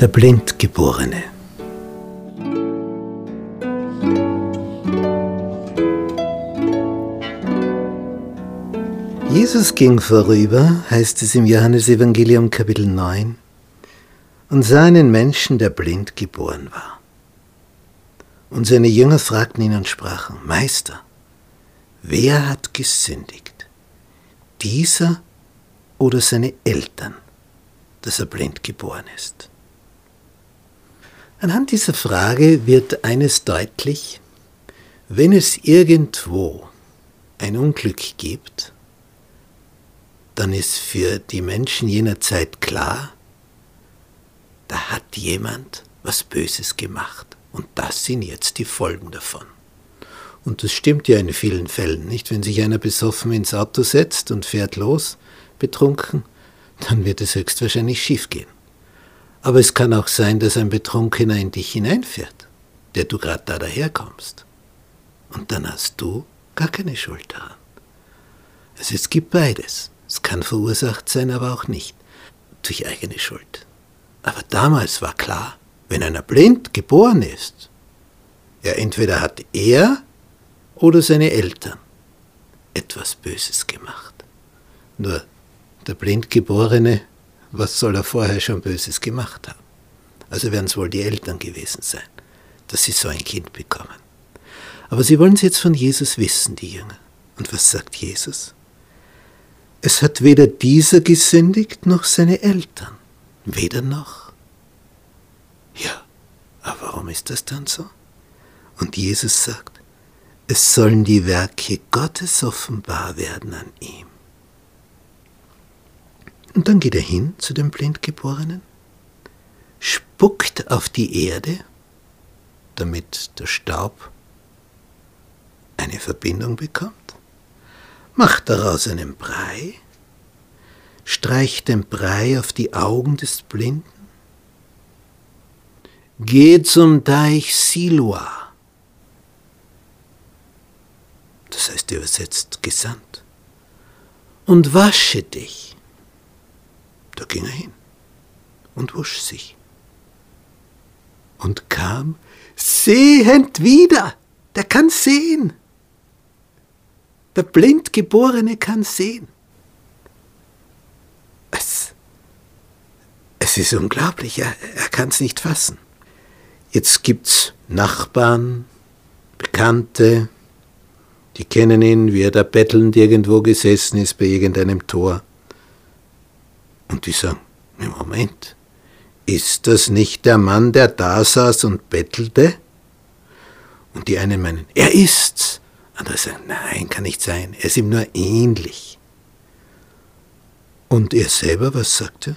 Der Blindgeborene. Jesus ging vorüber, heißt es im Johannesevangelium Kapitel 9, und sah einen Menschen, der blind geboren war. Und seine Jünger fragten ihn und sprachen, Meister, wer hat gesündigt? Dieser oder seine Eltern, dass er blind geboren ist? Anhand dieser Frage wird eines deutlich, wenn es irgendwo ein Unglück gibt, dann ist für die Menschen jener Zeit klar, da hat jemand was Böses gemacht und das sind jetzt die Folgen davon. Und das stimmt ja in vielen Fällen, nicht? Wenn sich einer besoffen ins Auto setzt und fährt los, betrunken, dann wird es höchstwahrscheinlich schiefgehen. Aber es kann auch sein, dass ein Betrunkener in dich hineinfährt, der du gerade da daherkommst. Und dann hast du gar keine Schuld daran. Also es gibt beides. Es kann verursacht sein, aber auch nicht. Durch eigene Schuld. Aber damals war klar, wenn einer blind geboren ist, ja entweder hat er oder seine Eltern etwas Böses gemacht. Nur der Blindgeborene was soll er vorher schon Böses gemacht haben? Also werden es wohl die Eltern gewesen sein, dass sie so ein Kind bekommen. Aber sie wollen es jetzt von Jesus wissen, die Jünger. Und was sagt Jesus? Es hat weder dieser gesündigt noch seine Eltern. Weder noch. Ja, aber warum ist das dann so? Und Jesus sagt, es sollen die Werke Gottes offenbar werden an ihm. Und dann geht er hin zu dem Blindgeborenen, spuckt auf die Erde, damit der Staub eine Verbindung bekommt, macht daraus einen Brei, streicht den Brei auf die Augen des Blinden, geht zum Deich Siloa, das heißt übersetzt gesandt, und wasche dich. Da ging er hin und wusch sich und kam sehend wieder. Der kann sehen. Der Blindgeborene kann sehen. Es, es ist unglaublich, er, er kann es nicht fassen. Jetzt gibt's Nachbarn, Bekannte, die kennen ihn, wie er da bettelnd irgendwo gesessen ist bei irgendeinem Tor. Und die sagen, Moment, ist das nicht der Mann, der da saß und bettelte? Und die einen meinen, er ist's. Andere sagen, nein, kann nicht sein, er ist ihm nur ähnlich. Und er selber, was sagt er?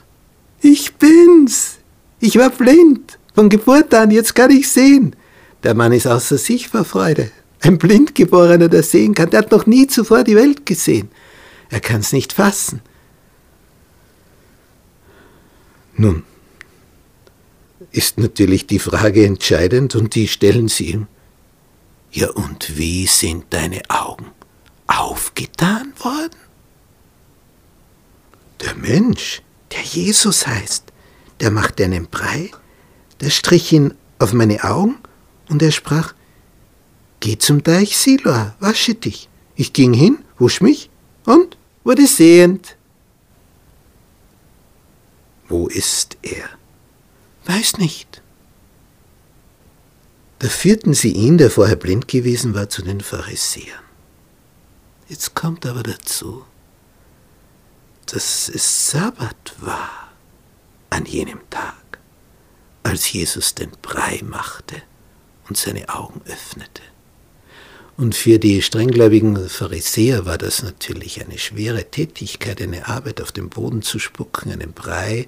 Ich bin's. Ich war blind. Von Geburt an, jetzt kann ich sehen. Der Mann ist außer sich vor Freude. Ein Blindgeborener, der sehen kann, der hat noch nie zuvor die Welt gesehen. Er kann's nicht fassen. Nun, ist natürlich die Frage entscheidend und die stellen sie ihm. Ja, und wie sind deine Augen aufgetan worden? Der Mensch, der Jesus heißt, der machte einen Brei, der strich ihn auf meine Augen und er sprach, Geh zum Deich Siloa, wasche dich. Ich ging hin, wusch mich und wurde sehend. Wo ist er? Weiß nicht. Da führten sie ihn, der vorher blind gewesen war, zu den Pharisäern. Jetzt kommt aber dazu, dass es Sabbat war an jenem Tag, als Jesus den Brei machte und seine Augen öffnete. Und für die strenggläubigen Pharisäer war das natürlich eine schwere Tätigkeit, eine Arbeit auf den Boden zu spucken, einen Brei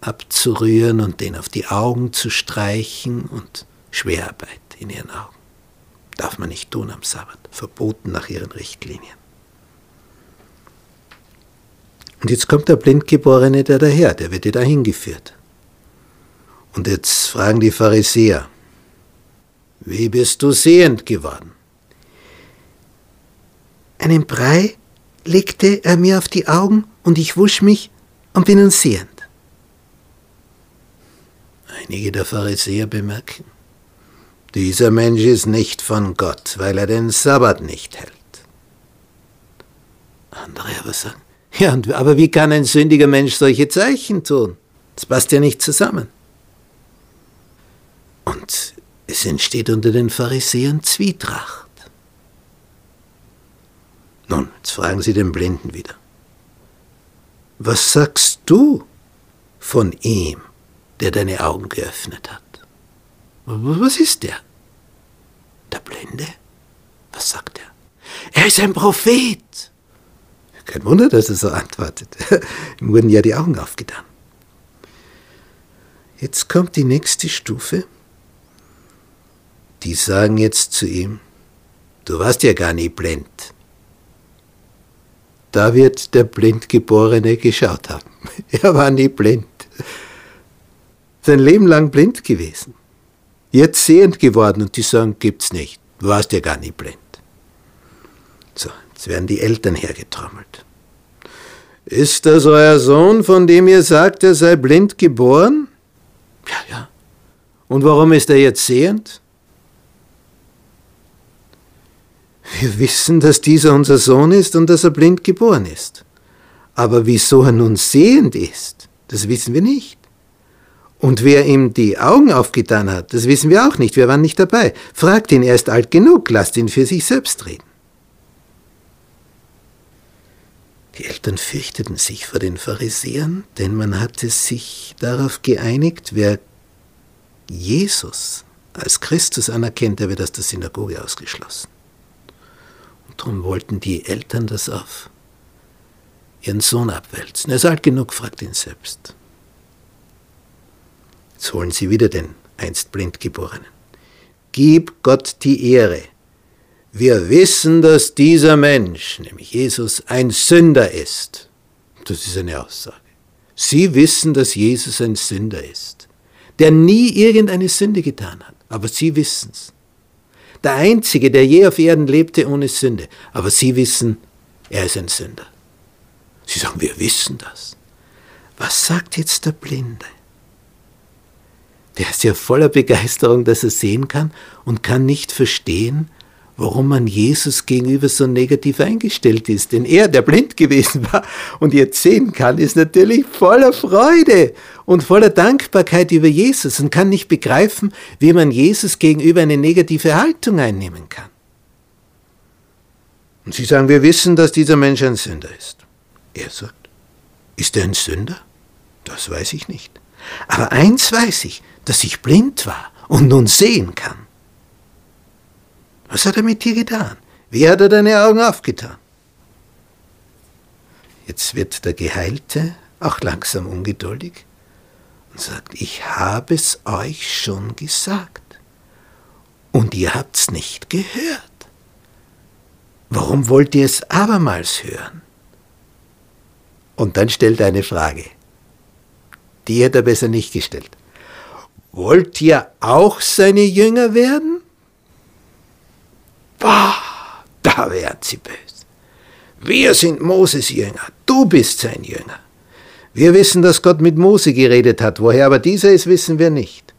abzurühren und den auf die Augen zu streichen und Schwerarbeit in ihren Augen. Darf man nicht tun am Sabbat, verboten nach ihren Richtlinien. Und jetzt kommt der Blindgeborene da daher, der wird da hingeführt. Und jetzt fragen die Pharisäer, wie bist du sehend geworden? Einen Brei legte er mir auf die Augen und ich wusch mich und bin nun sehend. Einige der Pharisäer bemerken, dieser Mensch ist nicht von Gott, weil er den Sabbat nicht hält. Andere aber sagen, ja, aber wie kann ein sündiger Mensch solche Zeichen tun? Das passt ja nicht zusammen. Und es entsteht unter den Pharisäern Zwietracht. Nun, jetzt fragen Sie den Blinden wieder. Was sagst du von ihm, der deine Augen geöffnet hat? Was ist der? Der Blinde? Was sagt er? Er ist ein Prophet. Kein Wunder, dass er so antwortet. Ihm wurden ja die Augen aufgetan. Jetzt kommt die nächste Stufe. Die sagen jetzt zu ihm, du warst ja gar nicht blind. Da wird der Blindgeborene geschaut haben. Er war nie blind. Sein Leben lang blind gewesen. Jetzt sehend geworden und die sagen, gibt's nicht. Du warst ja gar nicht blind. So, Jetzt werden die Eltern hergetrommelt. Ist das euer Sohn, von dem ihr sagt, er sei blind geboren? Ja, ja. Und warum ist er jetzt sehend? Wir wissen, dass dieser unser Sohn ist und dass er blind geboren ist. Aber wieso er nun sehend ist, das wissen wir nicht. Und wer ihm die Augen aufgetan hat, das wissen wir auch nicht, wir waren nicht dabei. Fragt ihn, er ist alt genug, lasst ihn für sich selbst reden. Die Eltern fürchteten sich vor den Pharisäern, denn man hatte sich darauf geeinigt, wer Jesus als Christus anerkennt, der wird aus der Synagoge ausgeschlossen. Darum wollten die Eltern das auf ihren Sohn abwälzen. Er ist alt genug, fragt ihn selbst. Jetzt holen sie wieder den einst Blindgeborenen. Gib Gott die Ehre, wir wissen, dass dieser Mensch, nämlich Jesus, ein Sünder ist. Das ist eine Aussage. Sie wissen, dass Jesus ein Sünder ist, der nie irgendeine Sünde getan hat, aber Sie wissen es. Der Einzige, der je auf Erden lebte ohne Sünde, aber Sie wissen, er ist ein Sünder. Sie sagen, wir wissen das. Was sagt jetzt der Blinde? Der ist ja voller Begeisterung, dass er sehen kann und kann nicht verstehen, warum man Jesus gegenüber so negativ eingestellt ist. Denn er, der blind gewesen war und jetzt sehen kann, ist natürlich voller Freude und voller Dankbarkeit über Jesus und kann nicht begreifen, wie man Jesus gegenüber eine negative Haltung einnehmen kann. Und sie sagen, wir wissen, dass dieser Mensch ein Sünder ist. Er sagt, ist er ein Sünder? Das weiß ich nicht. Aber eins weiß ich, dass ich blind war und nun sehen kann. Was hat er mit dir getan? Wie hat er deine Augen aufgetan? Jetzt wird der Geheilte auch langsam ungeduldig und sagt, ich habe es euch schon gesagt und ihr habt's nicht gehört. Warum wollt ihr es abermals hören? Und dann stellt er eine Frage. Die hätte er besser nicht gestellt. Wollt ihr auch seine Jünger werden? Sie böse. Wir sind Moses Jünger, du bist sein Jünger. Wir wissen, dass Gott mit Mose geredet hat, woher aber dieser ist, wissen wir nicht.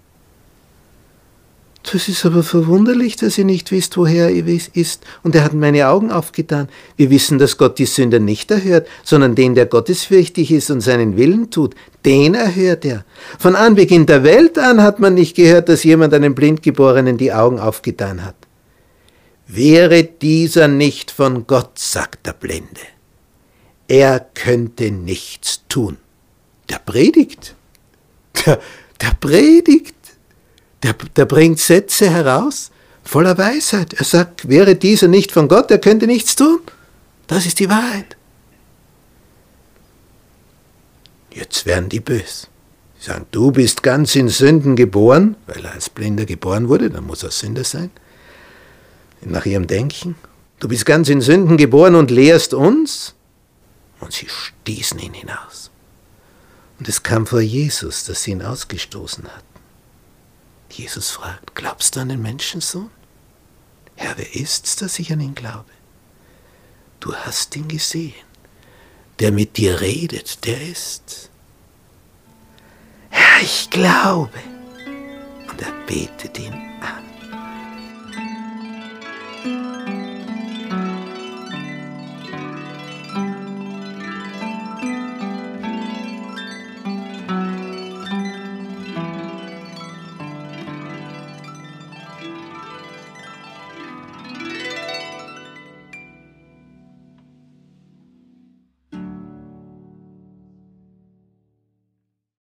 Das ist aber verwunderlich, dass ihr nicht wisst, woher er ist. Und er hat meine Augen aufgetan. Wir wissen, dass Gott die Sünder nicht erhört, sondern den, der gottesfürchtig ist und seinen Willen tut, den erhört er. Von Anbeginn der Welt an hat man nicht gehört, dass jemand einem Blindgeborenen die Augen aufgetan hat. Wäre dieser nicht von Gott, sagt der Blinde, er könnte nichts tun. Der predigt. Der, der predigt. Der, der bringt Sätze heraus voller Weisheit. Er sagt, wäre dieser nicht von Gott, er könnte nichts tun. Das ist die Wahrheit. Jetzt werden die bös. Sie sagen, du bist ganz in Sünden geboren, weil er als Blinder geboren wurde, dann muss er Sünder sein nach ihrem Denken. Du bist ganz in Sünden geboren und lehrst uns. Und sie stießen ihn hinaus. Und es kam vor Jesus, dass sie ihn ausgestoßen hatten. Jesus fragt, glaubst du an den Menschensohn? Herr, wer ist's, dass ich an ihn glaube? du hast ihn gesehen. Der mit dir redet, der ist. Herr, ich glaube. Und er betet ihn an.